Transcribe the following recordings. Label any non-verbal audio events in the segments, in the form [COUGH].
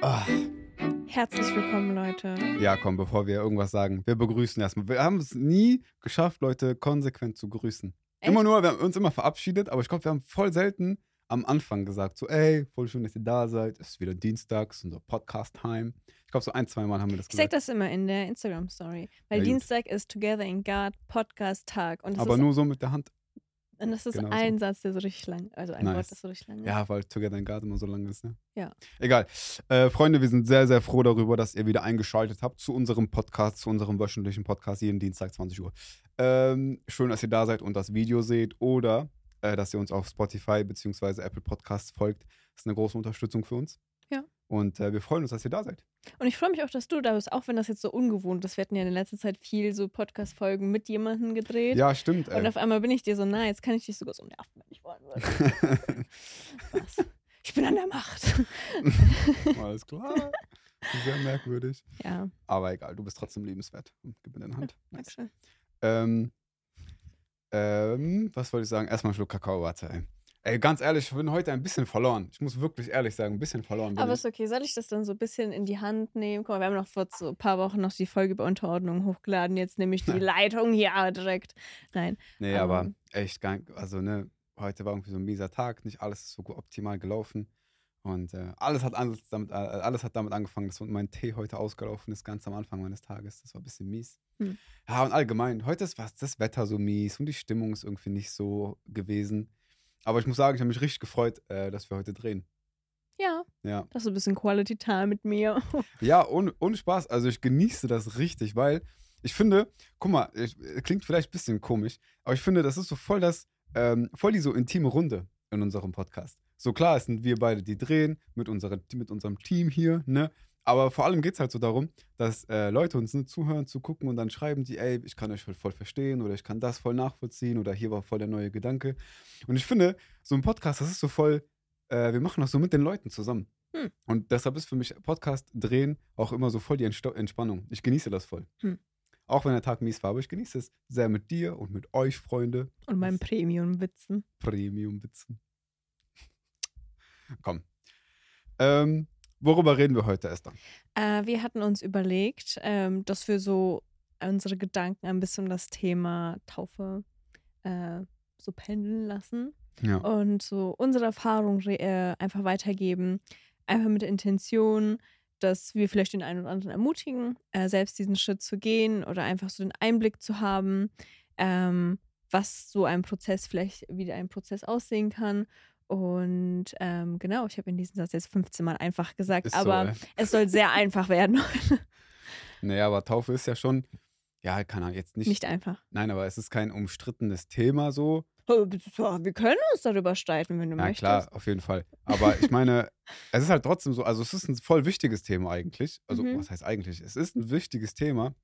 Ah, Herzlich willkommen, Leute. ja, komm, bevor wir irgendwas sagen, wir begrüßen erstmal. Wir haben es nie geschafft, Leute konsequent zu grüßen. Echt? Immer nur, wir haben uns immer verabschiedet, aber ich glaube, wir haben voll selten am Anfang gesagt, so, ey, voll schön, dass ihr da seid. Es ist wieder Dienstags, unser Podcast-Time. Ich glaube, so ein, zwei Mal haben wir das Ich sag gesagt. das immer in der Instagram-Story. Weil Ja, gut. Dienstag ist Together in God Podcast-Tag. Aber nur so mit der Hand. Und das ist genau so. ein Satz, der so richtig lang Also ein Nice. Wort, das so richtig lang ist. Ja, weil Together in Garden immer so lang ist, ne? Ja. Egal. Äh, Freunde, wir sind sehr, sehr froh darüber, dass ihr wieder eingeschaltet habt zu unserem Podcast, zu unserem wöchentlichen Podcast, jeden Dienstag 20 Uhr. Ähm, schön, dass ihr da seid und das Video seht oder äh, dass ihr uns auf Spotify bzw. Apple Podcasts folgt. Das ist eine große Unterstützung für uns. Und äh, wir freuen uns, dass ihr da seid. Und ich freue mich auch, dass du da bist, auch wenn das jetzt so ungewohnt ist. Wir hatten ja in letzter Zeit viel so Podcast-Folgen mit jemandem gedreht. Ja, stimmt. Und Ey. auf einmal bin ich dir so nah, jetzt kann ich dich sogar so nerven, wenn ich wollen würde. [LAUGHS] Was? Ich bin an der Macht. [LAUGHS] Alles klar. Sehr merkwürdig. ja, Aber egal, du bist trotzdem liebenswert. Gib mir deine Hand. Nice. Dankeschön. Ähm, ähm, was wollte ich sagen? Erstmal einen Schluck Kakao, warte, ey. Ganz ehrlich, ich bin heute ein bisschen verloren. Ich muss wirklich ehrlich sagen, ein bisschen verloren. Aber ich. ist okay, soll ich das dann so ein bisschen in die Hand nehmen? Guck mal, wir haben noch vor so ein paar Wochen noch die Folge über Unterordnung hochgeladen. Jetzt nehme ich die [LAUGHS] Leitung hier direkt. Nein. Nee, aber ähm, echt, gar, also ne, heute war irgendwie so ein mieser Tag, nicht alles ist so gut optimal gelaufen. Und äh, alles, hat alles, damit, äh, alles hat damit angefangen, dass mein Tee heute ausgelaufen ist, ganz am Anfang meines Tages. Das war ein bisschen mies. Hm. Ja, und allgemein, heute ist was, das Wetter so mies und die Stimmung ist irgendwie nicht so gewesen. Aber ich muss sagen, ich habe mich richtig gefreut, äh, dass wir heute drehen. Ja, Ja. das ist so ein bisschen Quality Time mit mir. [LAUGHS] Ja, ohne, ohne Spaß. Also ich genieße das richtig, weil ich finde, guck mal, ich, klingt vielleicht ein bisschen komisch, aber ich finde, das ist so voll das, ähm, voll die so intime Runde in unserem Podcast. So klar, es sind wir beide, die drehen mit, unserer, mit unserem Team hier, ne? Aber vor allem geht es halt so darum, dass äh, Leute uns ne, zuhören, zu gucken und dann schreiben die, ey, ich kann euch voll, voll verstehen oder ich kann das voll nachvollziehen oder hier war voll der neue Gedanke. Und ich finde, so ein Podcast, das ist so voll, äh, wir machen das so mit den Leuten zusammen. Hm. Und deshalb ist für mich Podcast drehen auch immer so voll die Entsto- Entspannung. Ich genieße das voll. Hm. Auch wenn der Tag mies war, aber ich genieße es sehr mit dir und mit euch, Freunde. Und meinem Premium-Witzen. Premium-Witzen. Komm. Ähm, worüber reden wir heute, Esther? Äh, wir hatten uns überlegt, ähm, dass wir so unsere Gedanken ein bisschen um das Thema Taufe äh, so pendeln lassen. Ja. und so unsere Erfahrung äh, einfach weitergeben. Einfach mit der Intention, dass wir vielleicht den einen oder anderen ermutigen, äh, selbst diesen Schritt zu gehen oder einfach so den Einblick zu haben, ähm, was so ein Prozess vielleicht wie ein Prozess aussehen kann. Und ähm, genau, ich habe in diesem Satz jetzt 15 Mal einfach gesagt, Ist aber so, es soll sehr einfach werden. [LAUGHS] Naja, aber Taufe ist ja schon, ja, kann er jetzt nicht, Nicht einfach. Nein, aber es ist kein umstrittenes Thema so. Wir können uns darüber streiten, wenn du Ja, möchtest. klar, auf jeden Fall. Aber ich meine, [LAUGHS] es ist halt trotzdem so, also es ist ein voll wichtiges Thema eigentlich. Also, Mhm. was heißt eigentlich? Es ist ein wichtiges Thema.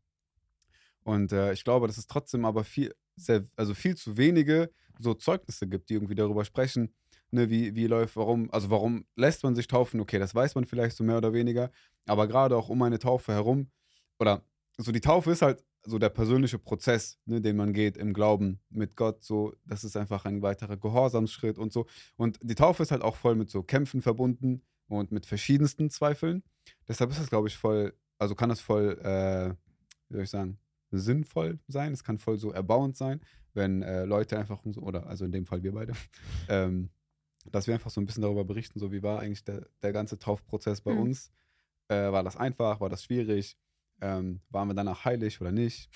Und äh, ich glaube, dass es trotzdem aber viel, sehr, also viel zu wenige so Zeugnisse gibt, die irgendwie darüber sprechen, ne, wie, wie läuft, warum, also warum lässt man sich taufen? Okay, das weiß man vielleicht so mehr oder weniger, aber gerade auch um eine Taufe herum, oder so die Taufe ist halt so der persönliche Prozess, ne, den man geht im Glauben mit Gott, so, das ist einfach ein weiterer Gehorsamsschritt und so. Und die Taufe ist halt auch voll mit so Kämpfen verbunden und mit verschiedensten Zweifeln. Deshalb ist das, glaube ich, voll, also kann das voll, äh, wie soll ich sagen, sinnvoll sein. Es kann voll so erbauend sein, wenn äh, Leute einfach, so, oder also in dem Fall wir beide, [LAUGHS] ähm, dass wir einfach so ein bisschen darüber berichten, so wie war eigentlich der, der ganze Taufprozess bei Mhm. uns. Äh, war das einfach? War das schwierig? Ähm, waren wir danach heilig oder nicht?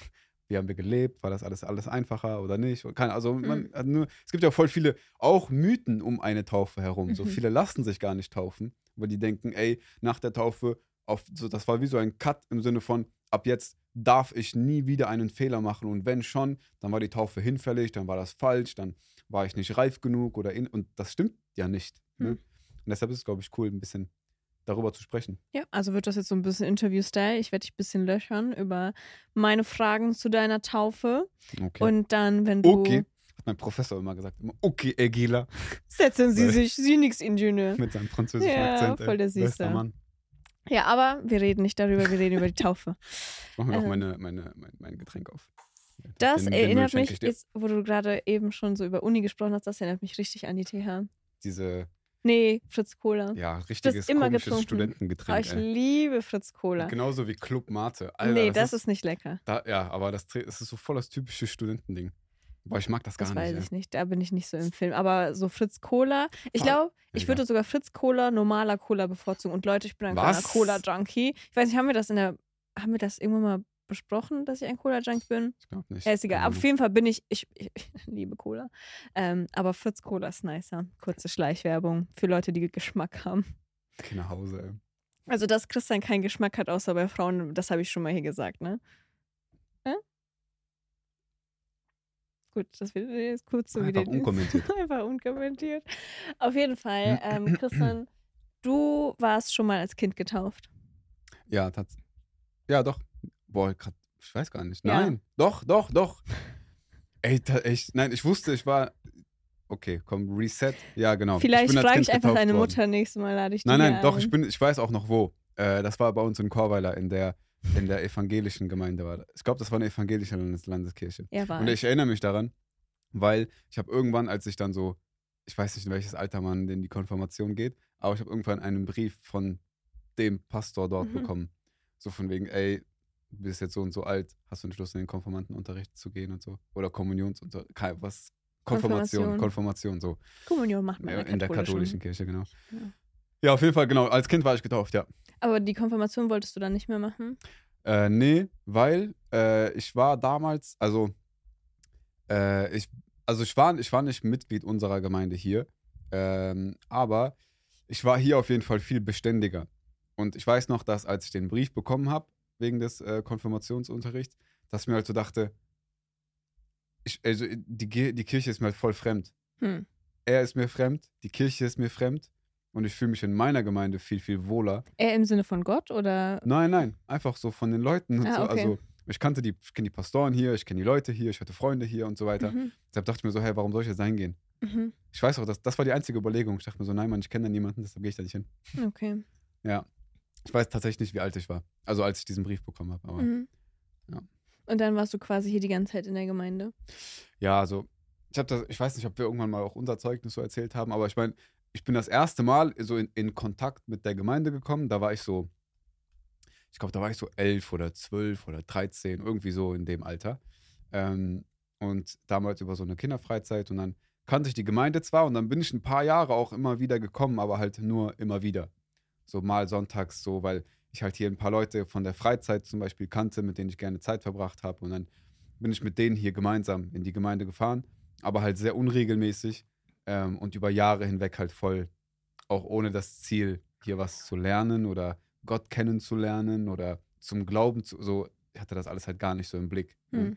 Wie haben wir gelebt? War das alles, alles einfacher oder nicht? Keine, also man, nur, es gibt ja voll viele auch Mythen um eine Taufe herum. So Mhm. viele lassen sich gar nicht taufen, weil die denken, ey, nach der Taufe, auf, so, das war wie so ein Cut im Sinne von, ab jetzt darf ich nie wieder einen Fehler machen. Und wenn schon, dann war die Taufe hinfällig, dann war das falsch, dann war ich nicht reif genug oder in, und das stimmt ja nicht. Ne? Hm. Und deshalb ist es, glaube ich, cool, ein bisschen darüber zu sprechen. Ja, also wird das jetzt so ein bisschen Interview-Style. Ich werde dich ein bisschen löchern über meine Fragen zu deiner Taufe. Okay. Und dann, wenn du. okay. Hat mein Professor immer gesagt. Immer, okay, Egila. Setzen Sie [LAUGHS] sich, Sie nix Ingenieur. Mit seinem französischen Ja, Akzent. voll der Süße. Mann. Ja, aber wir reden nicht darüber, wir reden über die Taufe. [LAUGHS] Ich mach mir noch Ähm. meine, meine, mein, mein Getränk auf. Das Den- den erinnert ich mich, jetzt, wo du gerade eben schon so über Uni gesprochen hast, das erinnert mich richtig an die TH. Diese, Nee, Fritz Cola. Ja, richtiges immer komisches getrunken. Oh, Studentengetränk. ich ey. liebe Fritz Cola. Genauso wie Club Mate. Alter, nee, das, ist nicht lecker. Da, ja, aber das, das ist so voll das typische Studentending. Boah, ich mag das gar Das nicht. weiß ey. ich nicht. Da bin ich nicht so im Film. Aber so Fritz Cola. Ich Voll. glaube, ich Mega. würde sogar Fritz Cola, normaler Cola bevorzugen. Und Leute, ich bin ein kleiner? Cola-Junkie. Ich weiß nicht, haben wir das in der. Haben wir das irgendwann mal besprochen, dass ich ein Cola-Junkie bin? Ich glaube nicht. Ja, ist egal. Keine Aber auf jeden Fall bin ich. Ich, ich, [LAUGHS] ich liebe Cola. Ähm, aber Fritz Cola ist nicer. Kurze Schleichwerbung für Leute, die Geschmack haben. Nach Hause, ey. Also, dass Christian keinen Geschmack hat, außer bei Frauen, das habe ich schon mal hier gesagt, ne? Gut, das wird jetzt kurz so Einfach wieder. unkommentiert. [LAUGHS] Einfach unkommentiert. Auf jeden Fall, ähm, Christian, du warst schon mal als Kind getauft. Ja, tats Ja, doch. Boah, grad, ich weiß gar nicht. Ja. Nein, doch, doch, doch. Ey, echt, nein, ich wusste, ich war. Okay, komm, Reset. Ja, genau. Vielleicht frage ich einfach deine worden. Mutter nächstes Mal, lade ich Nein, nein, doch, ein. ich, bin, ich weiß auch noch wo. Äh, das war bei uns in Chorweiler in der, in der evangelischen Gemeinde. War. Ich glaube, das war eine evangelische Landes Landeskirche. Ja, war Und ich. erinnere mich daran, weil ich habe irgendwann, als ich dann so, ich weiß nicht, in welches Alter man in die Konfirmation geht, aber ich habe irgendwann einen Brief von dem Pastor dort Mhm. bekommen. So von wegen, ey, bist jetzt so und so alt, hast du Entschluss, in den Konfirmandenunterricht zu gehen und so. Oder Kommunionsunterricht, was? Konfirmation, Konfirmation. So. Kommunion macht man Ja, in in der katholischen Kirche, genau. Ja. Ja, auf jeden Fall, genau. Als Kind war ich getauft, ja. Aber die Konfirmation wolltest du dann nicht mehr machen? Äh, nee, weil äh, ich war damals, also äh, ich, also ich war, ich war nicht Mitglied unserer Gemeinde hier, ähm, aber ich war hier auf jeden Fall viel beständiger. Und ich weiß noch, dass als ich den Brief bekommen habe, wegen des äh, Konfirmationsunterrichts, dass ich mir halt so dachte, ich, also die, die Kirche ist mir halt voll fremd. Hm. Er ist mir fremd, die Kirche ist mir fremd und ich fühle mich in meiner Gemeinde viel, viel wohler. Eher im Sinne von Gott oder? Nein, nein, einfach so von den Leuten und Ah, so. okay. Also ich kannte die, ich kenne die Pastoren hier, ich kenne die Leute hier, ich hatte Freunde hier und so weiter. Mhm. Deshalb dachte ich mir so, hey, warum soll ich jetzt hingehen? Mhm. Ich weiß auch, das, das war die einzige Überlegung. Ich dachte mir so, nein, Mann, ich kenne da niemanden, deshalb gehe ich da nicht hin. Okay. Ja. Ich weiß tatsächlich nicht, wie alt ich war. Also als ich diesen Brief bekommen habe. Aber Mhm. ja. Und dann warst du quasi hier die ganze Zeit in der Gemeinde. ja, also ich habe das, ich weiß nicht, ob wir irgendwann mal auch unser Zeugnis so erzählt haben, aber ich meine, ich bin das erste Mal so in, in Kontakt mit der Gemeinde gekommen. Da war ich so, ich glaube, da war ich so elf oder zwölf oder dreizehn, irgendwie so in dem Alter. Ähm, und damals über so eine Kinderfreizeit und dann kannte ich die Gemeinde zwar und dann bin ich ein paar Jahre auch immer wieder gekommen, aber halt nur immer wieder. So mal sonntags so, weil ich halt hier ein paar Leute von der Freizeit zum Beispiel kannte, mit denen ich gerne Zeit verbracht habe und dann bin ich mit denen hier gemeinsam in die Gemeinde gefahren, aber halt sehr unregelmäßig ähm, und über Jahre hinweg halt voll, auch ohne das Ziel, hier was zu lernen oder Gott kennenzulernen oder zum Glauben zu, so, ich hatte das alles halt gar nicht so im Blick. ne? Hm.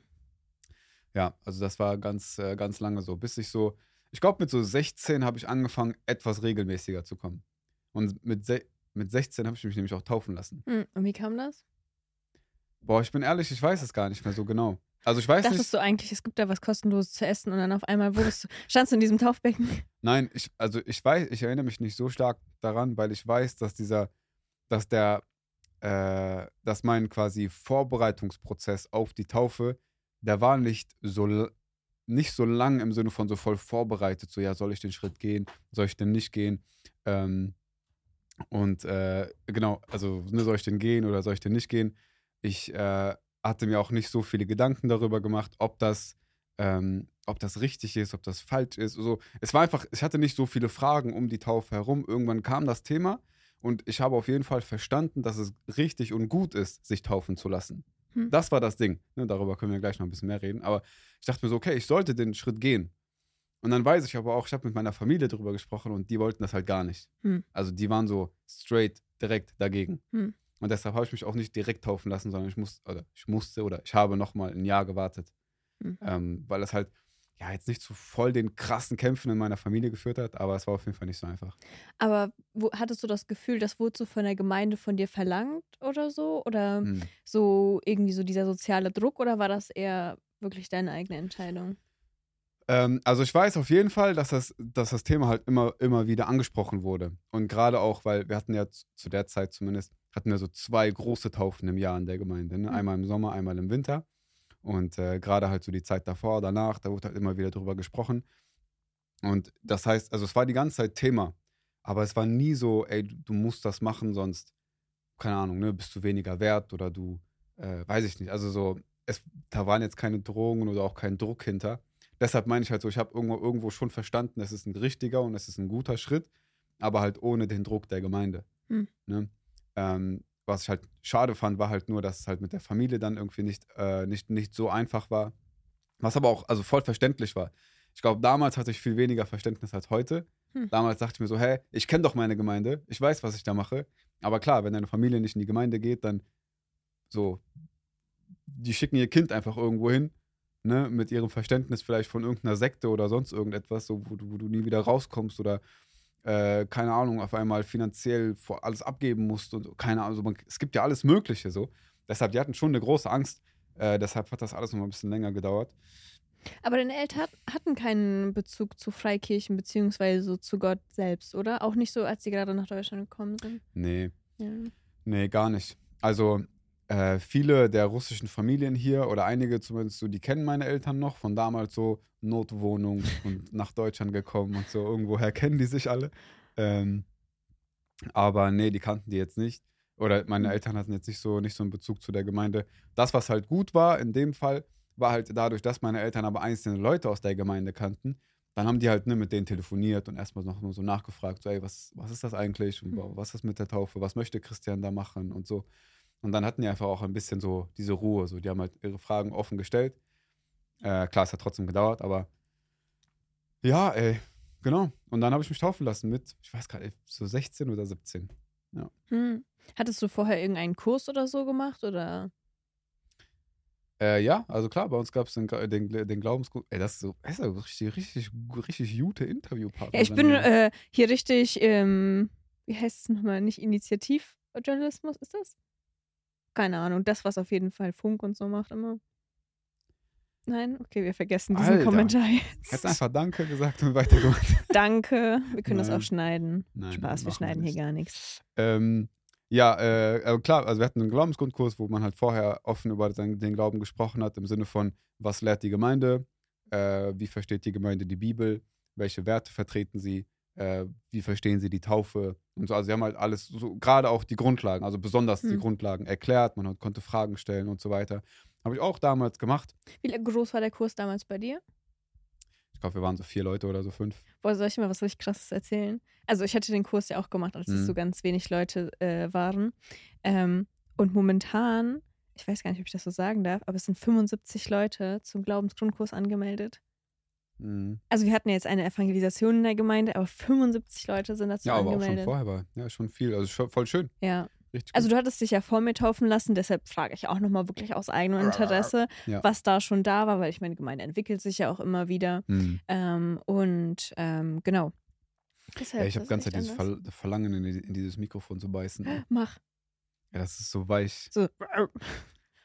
Ja, also das war ganz, äh, ganz lange so, bis ich so, ich glaube mit so 16 habe ich angefangen, etwas regelmäßiger zu kommen. Und mit, se mit 16 habe ich mich nämlich auch taufen lassen. Hm. Und wie kam das? Boah, ich bin ehrlich, ich weiß es gar nicht mehr so genau. Also ich weiß Dachtest nicht. du eigentlich, es gibt da was kostenloses zu essen und dann auf einmal wurdest du, [LAUGHS] standst du in diesem Taufbecken? Nein, ich, also ich weiß, ich erinnere mich nicht so stark daran, weil ich weiß, dass dieser, dass der, äh, dass mein quasi Vorbereitungsprozess auf die Taufe, der war nicht so, nicht so lang im Sinne von so voll vorbereitet, so ja, soll ich den Schritt gehen, soll ich den nicht gehen? Ähm, und äh, genau, also ne, soll ich den gehen oder soll ich den nicht gehen? Ich äh, hatte mir auch nicht so viele Gedanken darüber gemacht, ob das, ähm, ob das richtig ist, ob das falsch ist. Also, es war einfach, ich hatte nicht so viele Fragen um die Taufe herum. Irgendwann kam das Thema und ich habe auf jeden Fall verstanden, dass es richtig und gut ist, sich taufen zu lassen. Hm. Das war das Ding. Ne, darüber können wir gleich noch ein bisschen mehr reden. Aber ich dachte mir so, okay, ich sollte den Schritt gehen. Und dann weiß ich aber auch, ich habe mit meiner Familie darüber gesprochen und die wollten das halt gar nicht. Hm. Also die waren so straight, direkt dagegen. Hm. Und deshalb habe ich mich auch nicht direkt taufen lassen, sondern ich, muss, oder ich musste oder ich habe nochmal ein Jahr gewartet. Mhm. Ähm, weil es halt ja jetzt nicht zu voll den krassen Kämpfen in meiner Familie geführt hat, aber es war auf jeden Fall nicht so einfach. Aber wo, hattest du das Gefühl, das wurde so von der Gemeinde von dir verlangt oder so? Oder Hm. so irgendwie so dieser soziale Druck oder war das eher wirklich deine eigene Entscheidung? Ähm, also ich weiß auf jeden Fall, dass das, dass das Thema halt immer, immer wieder angesprochen wurde. Und gerade auch, weil wir hatten ja zu, der Zeit zumindest, hatten wir so zwei große Taufen im Jahr in der Gemeinde. Ne? Mhm. Einmal im Sommer, einmal im Winter. Und äh, gerade halt so die Zeit davor, danach, da wurde halt immer wieder drüber gesprochen. Und das heißt, also es war die ganze Zeit Thema. Aber es war nie so, ey, du, du musst das machen, sonst, keine Ahnung, ne, bist du weniger wert oder du, äh, weiß ich nicht. Also so, es, da waren jetzt keine Drohungen oder auch kein Druck hinter. Deshalb meine ich halt so, ich habe irgendwo, irgendwo schon verstanden, es ist ein richtiger und es ist ein guter Schritt, aber halt ohne den Druck der Gemeinde. Hm. Ne? Ähm, was ich halt schade fand, war halt nur, dass es halt mit der Familie dann irgendwie nicht, äh, nicht, nicht so einfach war. Was aber auch also voll verständlich war. Ich glaube, damals hatte ich viel weniger Verständnis als heute. Hm. Damals dachte ich mir so, hä, ich kenne doch meine Gemeinde, ich weiß, was ich da mache. Aber klar, wenn deine Familie nicht in die Gemeinde geht, dann so, die schicken ihr Kind einfach irgendwo hin, ne, mit ihrem Verständnis vielleicht von irgendeiner Sekte oder sonst irgendetwas, so, wo, du, wo du nie wieder rauskommst oder äh, keine Ahnung, auf einmal finanziell vor alles abgeben musst und keine Ahnung, also man, es gibt ja alles Mögliche so. Deshalb, die hatten schon eine große Angst. Äh, deshalb hat das alles noch mal ein bisschen länger gedauert. Aber deine Eltern hatten keinen Bezug zu Freikirchen beziehungsweise so zu Gott selbst, oder? Auch nicht so, als sie gerade nach Deutschland gekommen sind. Nee, Ja. nee, gar nicht. Also äh, viele der russischen Familien hier oder einige zumindest so, die kennen meine Eltern noch von damals so Notwohnung und [LAUGHS] nach Deutschland gekommen und so. Irgendwoher kennen die sich alle. Ähm, aber nee, die kannten die jetzt nicht. Oder meine Mhm. Eltern hatten jetzt nicht so, nicht so einen Bezug zu der Gemeinde. Das, was halt gut war in dem Fall, war halt dadurch, dass meine Eltern aber einzelne Leute aus der Gemeinde kannten. Dann haben die halt ne, mit denen telefoniert und erstmal noch so nachgefragt, so, ey, was, was ist das eigentlich? Und Mhm. was ist mit der Taufe? Was möchte Christian da machen? Und so. Und dann hatten die einfach auch ein bisschen so diese Ruhe. So. Die haben halt ihre Fragen offen gestellt. Äh, klar, es hat trotzdem gedauert, aber ja, ey, genau. Und dann habe ich mich taufen lassen mit, ich weiß gerade, so 16 oder 17. Hm. Hattest du vorher irgendeinen Kurs oder so gemacht? Oder? Äh, ja, also klar, bei uns gab es den, den, den Glaubenskurs. Ey, das ist so, das ist ja richtig, richtig, richtig gute Interviewpartner. Ja, ich bin äh, hier richtig, ähm, wie heißt es nochmal, nicht Initiativjournalismus, ist das? Keine Ahnung, das, was auf jeden Fall Funk und so macht immer. Nein? Okay, wir vergessen diesen Alter. Kommentar Hättest jetzt. einfach Danke gesagt und weitergemacht. [LAUGHS] Danke, wir können das Nein. auch schneiden. Nein, Spaß, wir machen wir schneiden hier gar nichts. Ähm, ja, äh, aber klar, also wir hatten einen Glaubensgrundkurs, wo man halt vorher offen über den, den Glauben gesprochen hat, im Sinne von, was lehrt die Gemeinde, äh, wie versteht die Gemeinde die Bibel, welche Werte vertreten sie, äh, wie verstehen sie die Taufe und so. Also sie haben halt alles, so, gerade auch die Grundlagen, also besonders die Hm. Grundlagen erklärt, man konnte Fragen stellen und so weiter. Habe ich auch damals gemacht. Wie groß war der Kurs damals bei dir? Ich glaube, wir waren so vier Leute oder so fünf. Boah, soll ich mal was richtig krasses erzählen? Also ich hatte den Kurs ja auch gemacht, als es Mhm. so ganz wenig Leute äh, waren. Ähm, und momentan, ich weiß gar nicht, ob ich das so sagen darf, aber es sind 75 Leute zum Glaubensgrundkurs angemeldet. Mhm. Also wir hatten jetzt eine Evangelisation in der Gemeinde, aber 75 Leute sind dazu Ja, aber auch schon angemeldet. vorher war. Ja, schon viel. Also voll schön. ja. Richtig Also gut. du hattest dich ja vor mir taufen lassen, deshalb frage ich auch nochmal wirklich aus eigenem Interesse, Ja. was da schon da war, weil ich meine, Gemeinde entwickelt sich ja auch immer wieder. Mhm. Ähm, und ähm, genau. Deshalb, Ja, ich habe ganz Zeit dieses. Ver Verlangen, in, in dieses Mikrofon zu beißen. Ja, Mach. das ist so weich. So.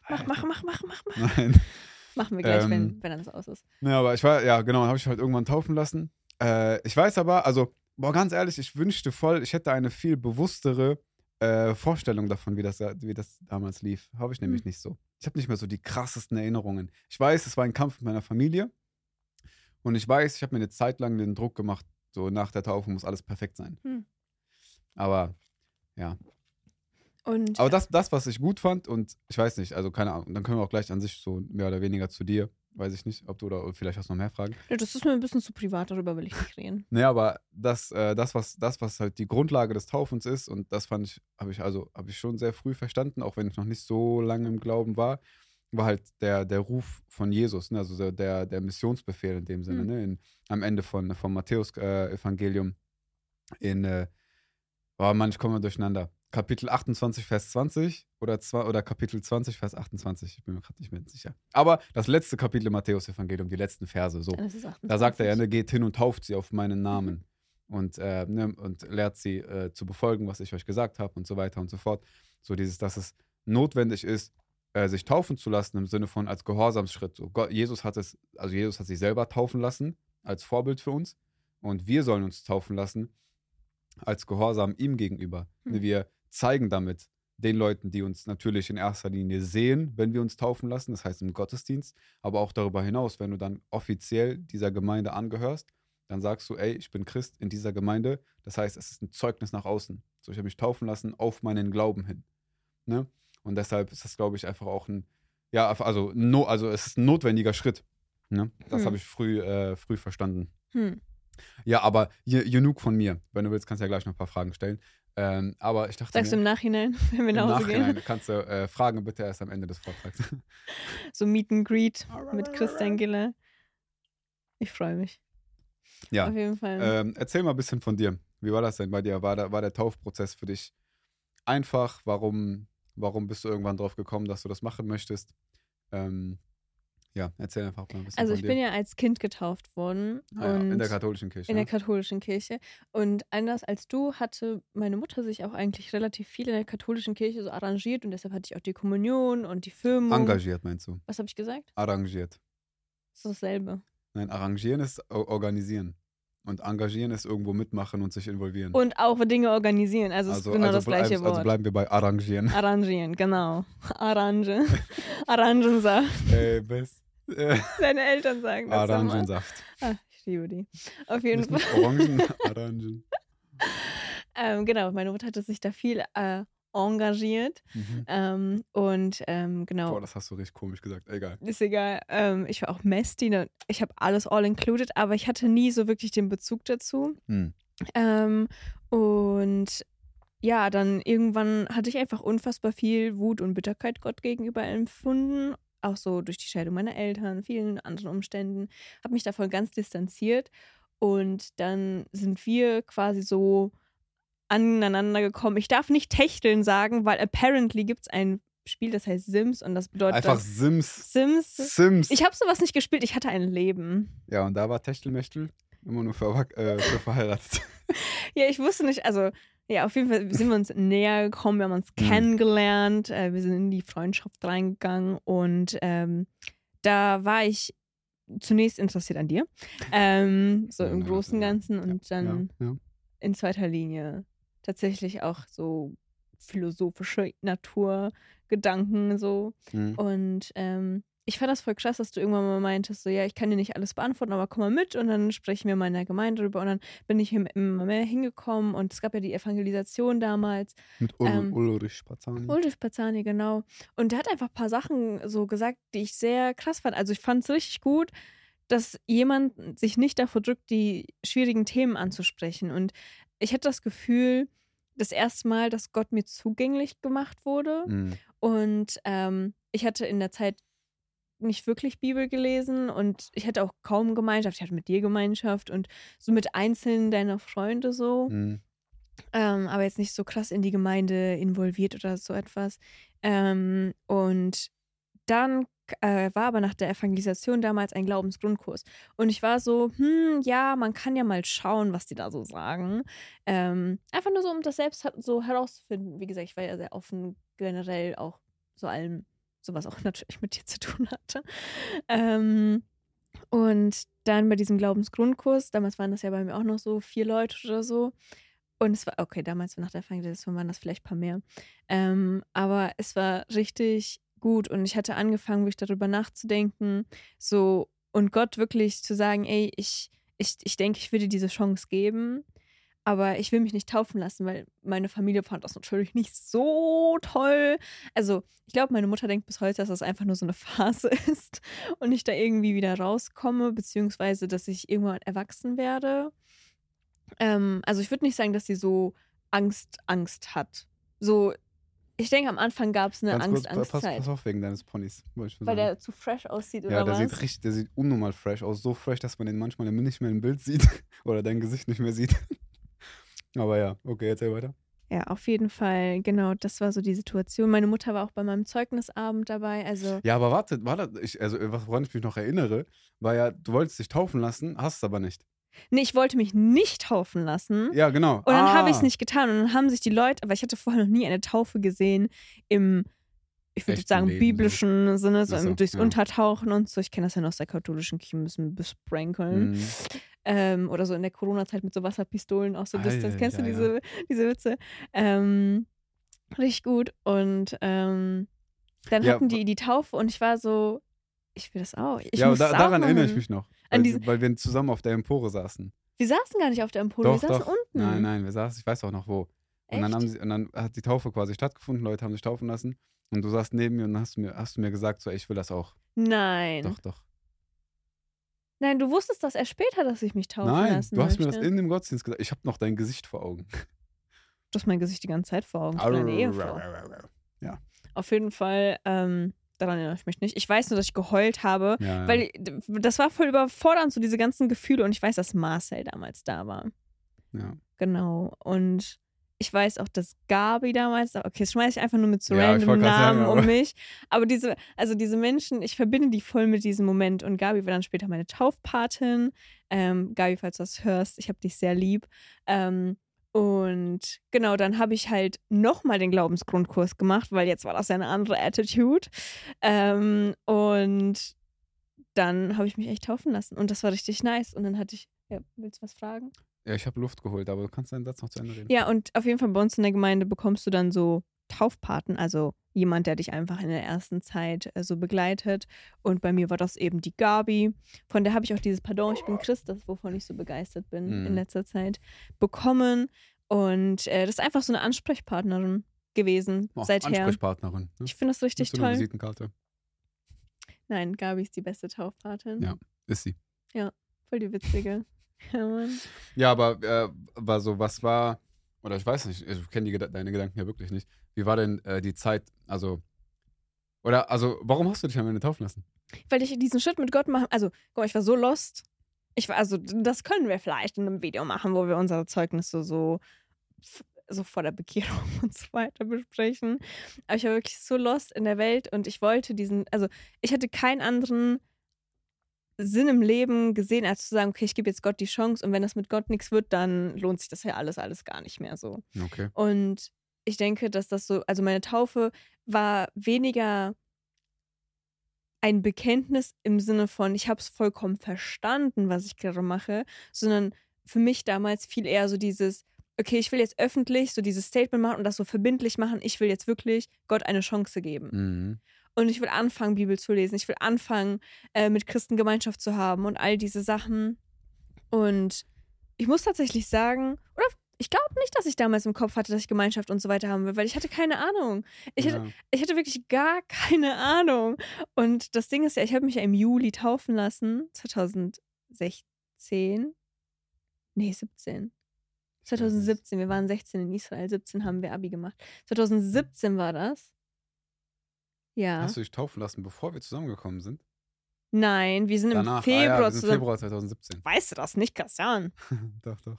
Mach, mach, mach, mach, mach, mach. Nein. Machen wir gleich, Ähm, wenn, wenn alles aus ist. Ja, aber ich war, ja, genau, habe ich halt irgendwann taufen lassen. Äh, ich weiß aber, also, boah, ganz ehrlich, ich wünschte voll, ich hätte eine viel bewusstere äh, Vorstellung davon, wie das, wie das damals lief. Habe ich nämlich Hm. nicht so. Ich habe nicht mehr so die krassesten Erinnerungen. Ich weiß, es war ein Kampf mit meiner Familie. Und ich weiß, ich habe mir eine Zeit lang den Druck gemacht, so nach der Taufe muss alles perfekt sein. Hm. Aber, ja. Und Aber das, das, was ich gut fand, und ich weiß nicht, also keine Ahnung, dann können wir auch gleich an sich so mehr oder weniger zu dir. Weiß ich nicht, ob du oder vielleicht hast du noch mehr Fragen. ja, das ist mir ein bisschen zu privat, darüber will ich nicht reden. Nee, aber das, äh, das, was, das, was halt die Grundlage des Taufens ist, und das fand ich, habe ich also, habe ich schon sehr früh verstanden, auch wenn ich noch nicht so lange im Glauben war, war halt der, der Ruf von Jesus, ne? also so der, der Missionsbefehl in dem Sinne, Hm. ne? in, am Ende von, vom Matthäus-Evangelium in, äh, oh Mann, ich komme durcheinander. Kapitel 28, Vers 20 oder, zwei, oder Kapitel 20, Vers 28. Ich bin mir gerade nicht mehr sicher. Aber das letzte Kapitel im Matthäus-Evangelium, die letzten Verse, so. Da sagt er ja, 28. ne, geht hin und tauft sie auf meinen Namen und, äh, ne, und lehrt sie äh, zu befolgen, was ich euch gesagt habe und so weiter und so fort. So dieses, dass es notwendig ist, äh, sich taufen zu lassen im Sinne von als Gehorsamsschritt. So, Gott, Jesus hat es, also Jesus hat sich selber taufen lassen als Vorbild für uns und wir sollen uns taufen lassen als Gehorsam ihm gegenüber. Ne, Hm. Wir zeigen damit den Leuten, die uns natürlich in erster Linie sehen, wenn wir uns taufen lassen, das heißt im Gottesdienst, aber auch darüber hinaus, wenn du dann offiziell dieser Gemeinde angehörst, dann sagst du, ey, ich bin Christ in dieser Gemeinde. Das heißt, es ist ein Zeugnis nach außen. So, ich habe mich taufen lassen auf meinen Glauben hin. Ne? Und deshalb ist das, glaube ich, einfach auch ein, ja, also, no, also es ist ein notwendiger Schritt. Ne? Das Hm. habe ich früh, äh, früh verstanden. Hm. Ja, aber genug von mir. Wenn du willst, kannst du ja gleich noch ein paar Fragen stellen. Ähm, aber ich dachte Sagst du im Nachhinein, [LAUGHS] wenn wir nach Hause Nachhinein gehen? kannst du äh, Fragen bitte erst am Ende des Vortrags. [LAUGHS] So Meet and Greet mit Christian Giller. Ich freue mich. ja, Auf jeden Fall. ähm, erzähl mal ein bisschen von dir. Wie war das denn bei dir? War, da, war der Taufprozess für dich einfach? Warum, warum bist du irgendwann drauf gekommen, dass du das machen möchtest? Ähm, ja, erzähl einfach mal ein bisschen also ich dir. bin ja als Kind getauft worden. Ah ja, in der katholischen Kirche. in der ne? katholischen Kirche. Und anders als du hatte meine Mutter sich auch eigentlich relativ viel in der katholischen Kirche so arrangiert und deshalb hatte ich auch die Kommunion und die Firmung. Engagiert meinst du? Was habe ich gesagt? Arrangiert. Das ist dasselbe. Nein, arrangieren ist organisieren. Und engagieren ist irgendwo mitmachen und sich involvieren. Und auch Dinge organisieren. Also, es ist genau das bleib- gleiche also Wort. bleiben wir bei arrangieren. Arrangieren, genau. Arrange. [LAUGHS] Orangensaft. Ey, best. Äh, Deine Eltern sagen das. Orangensaft. Ah, ich liebe die. Auf jeden Nicht, Fall. Orangen, [LAUGHS] Orangen. Ähm, genau, meine Mutter hatte sich da viel äh, engagiert. Mhm. Ähm, und ähm, genau. Boah, das hast du richtig komisch gesagt. Egal. Ist egal. Ähm, ich war auch Messdiener. Ich habe alles all included, aber ich hatte nie so wirklich den Bezug dazu. Hm. Ähm, und ja, dann irgendwann hatte ich einfach unfassbar viel Wut und Bitterkeit Gott gegenüber empfunden. Auch so durch die Scheidung meiner Eltern, vielen anderen Umständen. Habe mich davon ganz distanziert. Und dann sind wir quasi so aneinander gekommen. Ich darf nicht Techteln sagen, weil apparently gibt es ein Spiel, das heißt Sims und das bedeutet Einfach Sims. Sims. Sims. Ich habe sowas nicht gespielt, ich hatte ein Leben. ja, und da war Techtelmechtel immer nur für, äh, für verheiratet. [LAUGHS] Ja, ich wusste nicht, also ja, auf jeden Fall sind wir uns näher gekommen, wir haben uns Mhm. kennengelernt, äh, wir sind in die Freundschaft reingegangen und ähm, da war ich zunächst interessiert an dir, ähm, so Ja, im ja, Großen und Ganzen und dann in zweiter Linie tatsächlich auch so philosophische Naturgedanken so Hm. und ähm, ich fand das voll krass, dass du irgendwann mal meintest, so ja, ich kann dir nicht alles beantworten, aber komm mal mit und dann sprechen wir mal in der Gemeinde drüber und dann bin ich im- immer mehr hingekommen und es gab ja die Evangelisation damals. Mit Ul ähm, Ulrich Spazani. Ulrich Pazani, genau. Und der hat einfach ein paar Sachen so gesagt, die ich sehr krass fand. Also ich fand es richtig gut, dass jemand sich nicht davor drückt, die schwierigen Themen anzusprechen. Und ich hatte das Gefühl, das erste Mal, dass Gott mir zugänglich gemacht wurde. Hm. Und ähm, ich hatte in der Zeit nicht wirklich Bibel gelesen und ich hatte auch kaum Gemeinschaft. Ich hatte mit dir Gemeinschaft und so mit einzelnen deiner Freunde so, Hm. ähm, aber jetzt nicht so krass in die Gemeinde involviert oder so etwas. Ähm, und dann äh, war aber nach der Evangelisation damals ein Glaubensgrundkurs. Und ich war so, hm, ja, man kann ja mal schauen, was die da so sagen. Ähm, einfach nur so, um das selbst so herauszufinden. Wie gesagt, ich war ja sehr offen generell auch so allem, so was auch [LAUGHS] natürlich mit dir zu tun hatte. Ähm, und dann bei diesem Glaubensgrundkurs, damals waren das ja bei mir auch noch so vier Leute oder so. Und es war, okay, damals nach der Evangelisation waren das vielleicht ein paar mehr. Ähm, aber es war richtig gut und ich hatte angefangen, wirklich darüber nachzudenken, so und Gott wirklich zu sagen, ey, ich, ich, ich denke, ich dir diese Chance geben, aber ich will mich nicht taufen lassen, weil meine Familie fand das natürlich nicht so toll. Also, ich glaube, meine Mutter denkt bis heute, dass das einfach nur so eine [LAUGHS] Phase ist und ich da irgendwie wieder rauskomme, beziehungsweise, dass ich irgendwann erwachsen werde. Ähm, also, ich würde nicht sagen, dass sie so Angst, Angst hat. So, ich denke, am Anfang gab es eine Ganz kurz, pa- pass, Angst-Angst-Zeit. pass auf wegen deines Ponys. Weil sagen. der zu fresh aussieht oder ja, der was? sieht richtig, der sieht unnormal fresh aus. So fresh, dass man den manchmal nicht mehr im Bild sieht [LAUGHS] oder dein Gesicht nicht mehr sieht. [LAUGHS] Aber ja, okay, erzähl weiter. Ja, auf jeden Fall, genau, das war so die Situation. Meine Mutter war auch bei meinem Zeugnisabend dabei, also Ja, aber warte, war das, ich, also was- woran ich mich noch erinnere, war ja, du wolltest dich taufen lassen, hast es aber nicht. Nee, ich wollte mich nicht taufen lassen. Ja, genau. Und dann habe ich es Ah. nicht getan. Und dann haben sich die Leute, aber ich hatte vorher noch nie eine Taufe gesehen im, ich würde sagen, Leben, so. biblischen Sinne, so, Ach so, im- durchs ja. Untertauchen und so. Ich kenne das ja noch aus der katholischen Kirche, ein bisschen besprenkeln. Mhm. Ähm, oder so in der Corona-Zeit mit so Wasserpistolen auch so Ah, Distance. ja, Kennst du ja, diese, diese Witze? Ähm, richtig gut. Und ähm, dann Ja, hatten die die Taufe und ich war so, ich will das auch. Ich ja, muss da, daran erinnere ich mich noch. An Weil, weil wir zusammen auf der Empore saßen. Wir saßen gar nicht auf der Empore, Doch, wir saßen doch. unten. Nein, nein, wir saßen, ich weiß auch noch wo. Und dann, Echt? haben sie, und dann hat die Taufe quasi stattgefunden, Leute haben sich taufen lassen. Und du saßt neben mir und dann hast du mir, hast du mir gesagt, so, ey, ich will das auch. Nein. Doch, doch. Nein, du wusstest das erst später, dass ich mich taufen Nein, lassen du hast mir möchte. das in dem Gottesdienst gesagt. Ich habe noch dein Gesicht vor Augen. Du hast mein Gesicht die ganze Zeit vor Augen. Ich bin eine Ehefrau. Auf jeden Fall, ähm, daran erinnere ich mich nicht. Ich weiß nur, dass ich geheult habe, Ja, weil das war voll überfordernd, so diese ganzen Gefühle. Und ich weiß, dass Marcel damals da war. ja. Genau. Und ich weiß auch, dass Gabi damals, okay, das schmeiße ich einfach nur mit so Ja, random sagen, Namen aber- um mich. Aber diese, also diese Menschen, ich verbinde die voll mit diesem Moment. Und Gabi war dann später meine Taufpatin. Ähm, Gabi, falls du das hörst, ich habe dich sehr lieb. Ähm, und genau, dann habe ich halt nochmal den Glaubensgrundkurs gemacht, weil jetzt war das ja eine andere Attitude. Ähm, und dann habe ich mich echt taufen lassen. Und das war richtig nice. Und dann hatte ich, ja, willst du was fragen? ja, ich habe Luft geholt, aber du kannst deinen Satz noch zu Ende reden. Ja, und auf jeden Fall bei uns in der Gemeinde bekommst du dann so Taufpaten, also jemand, der dich einfach in der ersten Zeit äh, so begleitet. Und bei mir war das eben die Gabi. Von der habe ich auch dieses Pardon, ich bin Christ, das wovon ich so begeistert bin Mhm. in letzter Zeit, bekommen. Und äh, das ist einfach so eine Ansprechpartnerin gewesen Oh, seither. Ansprechpartnerin. Ne? Ich finde das richtig Hast du eine toll. Visitenkarte? Nein, Gabi ist die beste Taufpatin. Ja. Ist sie. Voll die witzige. [LAUGHS] Ja. Ja, aber äh, war so, was war, oder ich weiß nicht, ich kenne deine Gedanken ja wirklich nicht. Wie war denn äh, die Zeit, also, oder, also, warum hast du dich am Ende taufen lassen? weil ich diesen Schritt mit Gott machen, also, guck mal, ich war so lost. Ich war, also, das können wir vielleicht in einem Video machen, wo wir unsere Zeugnisse so, so vor der Bekehrung [LAUGHS] und so weiter besprechen. Aber ich war wirklich so lost in der Welt und ich wollte diesen, also, ich hatte keinen anderen Sinn im Leben gesehen, als zu sagen, okay, ich gebe jetzt Gott die Chance und wenn das mit Gott nichts wird, dann lohnt sich das ja alles, alles gar nicht mehr so. Okay. Und ich denke, dass das so, also meine Taufe war weniger ein Bekenntnis im Sinne von, ich habe es vollkommen verstanden, was ich gerade mache, sondern für mich damals viel eher so dieses, okay, ich will jetzt öffentlich so dieses Statement machen und das so verbindlich machen, ich will jetzt wirklich Gott eine Chance geben. Mhm. Und ich will anfangen, Bibel zu lesen. Ich will anfangen, äh, mit Christen Gemeinschaft zu haben und all diese Sachen. Und ich muss tatsächlich sagen, oder ich glaube nicht, dass ich damals im Kopf hatte, dass ich Gemeinschaft und so weiter haben will, weil ich hatte keine Ahnung. Ich, hatte, ja. ich hatte wirklich gar [LAUGHS] keine Ahnung. Und das Ding ist ja, ich habe mich ja im Juli taufen lassen, 2016. Nee, 17. 2017, wir waren 16 in Israel, 17 haben wir Abi gemacht. 2017 war das. Ja. Hast du dich taufen lassen, bevor wir zusammengekommen sind? Nein, wir sind Danach, im Februar ah, ja, wir sind. Februar 2017. Weißt du das nicht, Christian? [LAUGHS] doch, doch.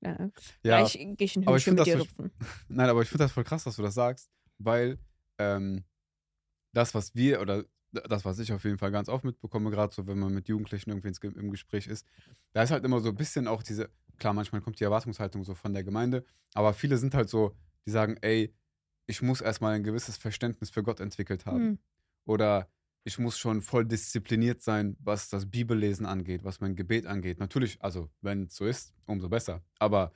Ja, Ja, gleich gehe ich aber ich mit dir rupfen. [LAUGHS] Nein, aber ich finde das voll krass, dass du das sagst, weil ähm, das, was wir oder das, was ich auf jeden Fall ganz oft mitbekomme, gerade so, wenn man mit Jugendlichen irgendwie ins, im Gespräch ist, da ist halt immer so ein bisschen auch diese, klar, manchmal kommt die Erwartungshaltung so von der Gemeinde, aber viele sind halt so, die sagen, ey, ich muss erstmal ein gewisses Verständnis für Gott entwickelt haben. Hm. Oder ich muss schon voll diszipliniert sein, was das Bibellesen angeht, was mein Gebet angeht. Natürlich, also wenn es so ist, umso besser. Aber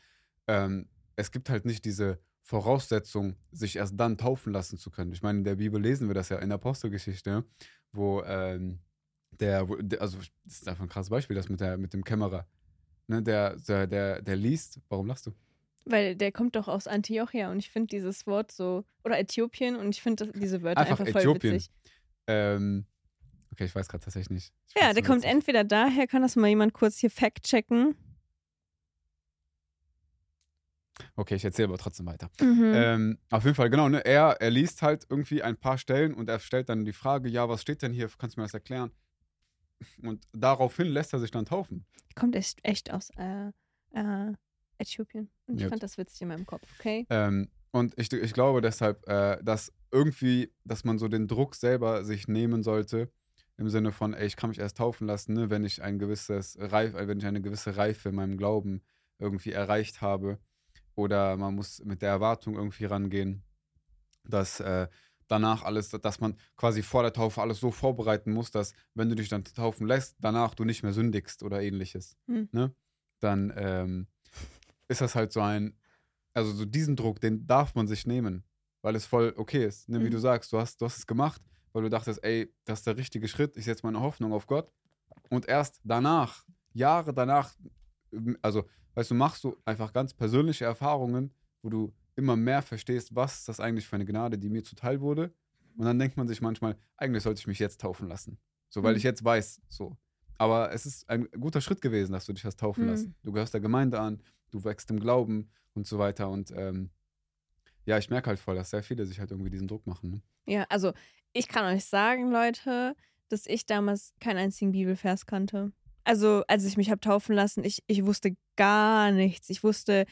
ähm, es gibt halt nicht diese Voraussetzung, sich erst dann taufen lassen zu können. Ich meine, in der Bibel lesen wir das ja in der Apostelgeschichte, wo ähm, der, also das ist einfach ein krasses Beispiel, das mit, der, mit dem Kämmerer. Ne, der, der, der, der liest, warum lachst du? Weil der kommt doch aus Antiochia und ich finde dieses Wort so, oder Äthiopien und ich finde diese Wörter Einfach einfach, voll witzig. Ähm, okay, ich weiß gerade tatsächlich nicht. Ich Ja, der so kommt witzig. entweder daher, kann das mal jemand kurz hier fact-checken? Okay, ich erzähle aber trotzdem weiter. Mhm. Ähm, auf jeden Fall, genau. Ne? Er, er liest halt irgendwie ein paar Stellen und er stellt dann die Frage, ja, was steht denn hier? Kannst du mir das erklären? Und daraufhin lässt er sich dann taufen. kommt echt, echt aus äh, äh, Äthiopien. Und ich Gut. fand das witzig in meinem Kopf, okay? Ähm, und ich, ich glaube deshalb, äh, dass irgendwie, dass man so den Druck selber sich nehmen sollte, im Sinne von, ey, ich kann mich erst taufen lassen, ne, wenn ich ein gewisses Reif, äh, wenn ich eine gewisse Reife in meinem Glauben irgendwie erreicht habe. Oder man muss mit der Erwartung irgendwie rangehen, dass äh, danach alles, dass man quasi vor der Taufe alles so vorbereiten muss, dass wenn du dich dann taufen lässt, danach du nicht mehr sündigst oder ähnliches. Hm. Ne? Dann ähm, ist das halt so ein, also so diesen Druck, den darf man sich nehmen, weil es voll okay ist. Ne? Wie Mhm. du sagst, du hast, du hast es gemacht, weil du dachtest, ey, das ist der richtige Schritt, ich setze meine Hoffnung auf Gott. Und erst danach, Jahre danach, also, weißt du, machst du einfach ganz persönliche Erfahrungen, wo du immer mehr verstehst, was ist das eigentlich für eine Gnade, die mir zuteil wurde. Und dann denkt man sich manchmal, eigentlich sollte ich mich jetzt taufen lassen. So, weil Mhm. ich jetzt weiß, so. Aber es ist ein guter Schritt gewesen, dass du dich hast taufen Mhm. lassen. Du gehörst der Gemeinde an, du wächst im Glauben und so weiter. Und ähm, ja, ich merke halt voll, dass sehr viele sich halt irgendwie diesen Druck machen. Ne? Ja, also ich kann euch sagen, Leute, dass ich damals keinen einzigen Bibelvers kannte. Also, als ich mich habe taufen lassen, ich, ich wusste gar nichts. Ich wusste,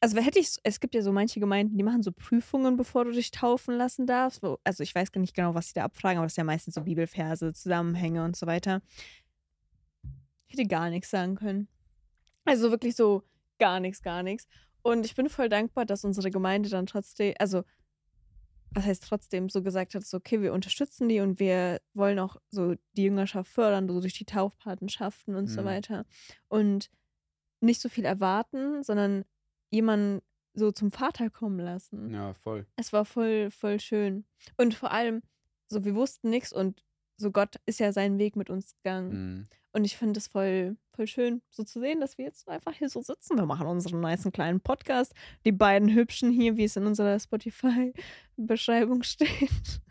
also hätte ich, es gibt ja so manche Gemeinden, die machen so Prüfungen, bevor du dich taufen lassen darfst. Also ich weiß gar nicht genau, was sie da abfragen, aber das ist ja meistens so Bibelverse, Zusammenhänge und so weiter. Ich hätte gar nichts sagen können. Also wirklich so gar nichts, gar nichts. Und ich bin voll dankbar, dass unsere Gemeinde dann trotzdem, also was heißt trotzdem, so gesagt hat, so, okay, wir unterstützen die und wir wollen auch so die Jüngerschaft fördern, so durch die Taufpatenschaften und so Mhm. weiter. Und nicht so viel erwarten, sondern jemanden so zum Vater kommen lassen. Ja, voll. Es war voll, voll schön. Und vor allem, so, wir wussten nichts und so Gott ist ja seinen Weg mit uns gegangen. Mhm. Und ich finde es voll, voll schön, so zu sehen, dass wir jetzt einfach hier so sitzen. Wir machen unseren nice kleinen Podcast. Die beiden Hübschen hier, wie es in unserer Spotify-Beschreibung [LAUGHS] steht.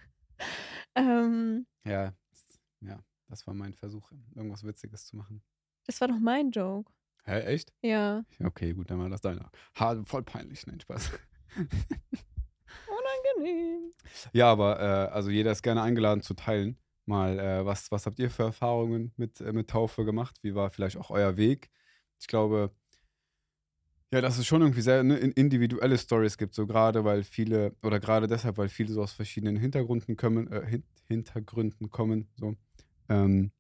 ähm, Ja, das- ja, das war mein Versuch, irgendwas Witziges zu machen. das war doch mein Joke. Hä, echt? Ja. Okay, gut, dann war das deiner. Ha, voll peinlich, nein, Spaß. [LAUGHS] Unangenehm. Ja, aber äh, also jeder ist gerne eingeladen zu teilen. Mal, äh, was, was habt ihr für Erfahrungen mit, äh, mit Taufe gemacht? Wie war vielleicht auch euer Weg? Ich glaube, ja, dass es schon irgendwie sehr ne, in- individuelle Stories gibt, so gerade weil viele, oder gerade deshalb, weil viele so aus verschiedenen Hintergründen kommen, äh, hin, Hintergründen kommen. So. Ähm,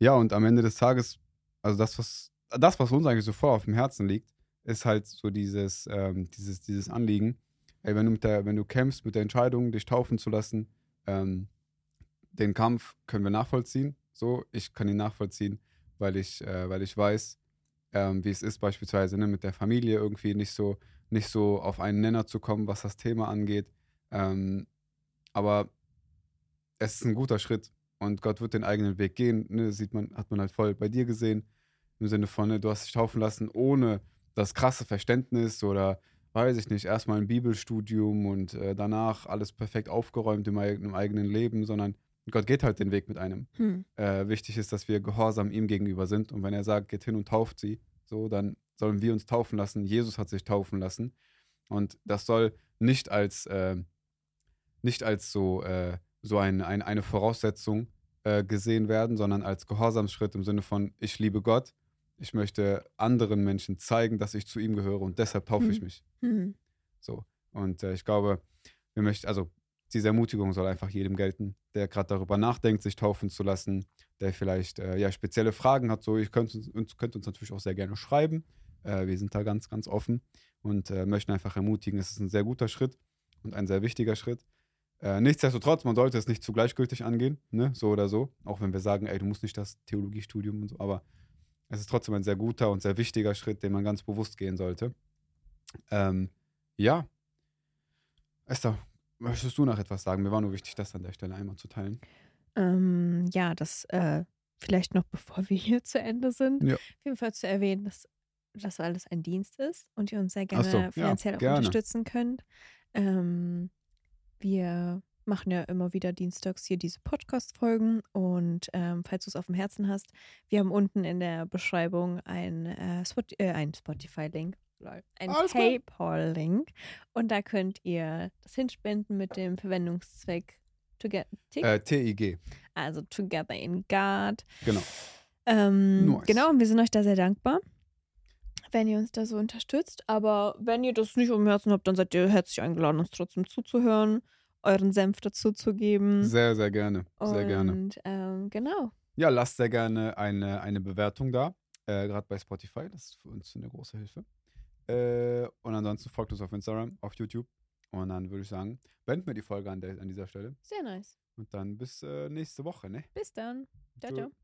ja, und am Ende des Tages, also das, was, das, was uns eigentlich so voll auf dem Herzen liegt, ist halt so dieses, ähm, dieses, dieses Anliegen, ey, wenn du, mit der, wenn du kämpfst mit der Entscheidung, dich taufen zu lassen, ähm, den Kampf können wir nachvollziehen. So, ich kann ihn nachvollziehen, weil ich, äh, weil ich weiß, ähm, wie es ist, beispielsweise ne, mit der Familie irgendwie nicht so, nicht so auf einen Nenner zu kommen, was das Thema angeht. Ähm, aber es ist ein guter Schritt und Gott wird den eigenen Weg gehen. Ne, sieht man, hat man halt voll bei dir gesehen. Im Sinne von, ne, du hast dich taufen lassen, ohne das krasse Verständnis oder weiß ich nicht, erstmal ein Bibelstudium und äh, danach alles perfekt aufgeräumt im, eig- im eigenen Leben, sondern Gott geht halt den Weg mit einem. Hm. Äh, wichtig ist, dass wir gehorsam ihm gegenüber sind. Und wenn er sagt, geht hin und tauft sie, so, dann sollen wir uns taufen lassen. Jesus hat sich taufen lassen. Und das soll nicht als, äh, nicht als so, äh, so ein, ein, eine Voraussetzung äh, gesehen werden, sondern als Gehorsamsschritt im Sinne von, ich liebe Gott, ich möchte anderen Menschen zeigen, dass ich zu ihm gehöre und deshalb taufe ich Hm. mich. Hm. So. Und äh, ich glaube, wir möchten, also diese Ermutigung soll einfach jedem gelten, der gerade darüber nachdenkt, sich taufen zu lassen, der vielleicht äh, ja, spezielle Fragen hat. So, ihr könnt uns, könnt uns natürlich auch sehr gerne schreiben. Äh, wir sind da ganz, ganz offen und äh, möchten einfach ermutigen. Es ist ein sehr guter Schritt und ein sehr wichtiger Schritt. Äh, nichtsdestotrotz, man sollte es nicht zu gleichgültig angehen, ne? so oder so. Auch wenn wir sagen, ey, du musst nicht das Theologiestudium und so, aber es ist trotzdem ein sehr guter und sehr wichtiger Schritt, den man ganz bewusst gehen sollte. Ähm, ja. Esther, möchtest du noch etwas sagen? Mir war nur wichtig, das an der Stelle einmal zu teilen. Ähm, ja, das äh, vielleicht noch [LAUGHS] bevor wir hier zu Ende sind, Ja. auf jeden Fall zu erwähnen, dass das alles ein Dienst ist und ihr uns sehr gerne so, ja, finanziell auch gerne. unterstützen könnt. Ähm, wir machen ja immer wieder dienstags hier diese Podcast-Folgen und ähm, falls du es auf dem Herzen hast, wir haben unten in der Beschreibung ein, äh, Spot äh, ein Spotify-Link, ein. PayPal-Link und da könnt ihr das hinspenden mit dem Verwendungszweck Together, Äh, TIG, also Together in God. genau. Ähm, Nice. Genau, und wir sind euch da sehr dankbar, wenn ihr uns da so unterstützt. Aber wenn ihr das nicht um Herzen habt, dann seid ihr herzlich eingeladen, uns trotzdem zuzuhören, euren Senf dazu zu geben. Sehr, sehr gerne. Sehr und, gerne. Ähm, genau. Ja, lasst sehr gerne eine, eine Bewertung da. Äh, Gerade bei Spotify. Das ist für uns eine große Hilfe. Äh, und ansonsten folgt uns auf Instagram, auf YouTube. Und dann würde ich sagen, beenden wir die Folge an, der, an dieser Stelle. Sehr nice. Und dann bis äh, nächste Woche, ne? Bis dann. Ciao, Tschö. ciao.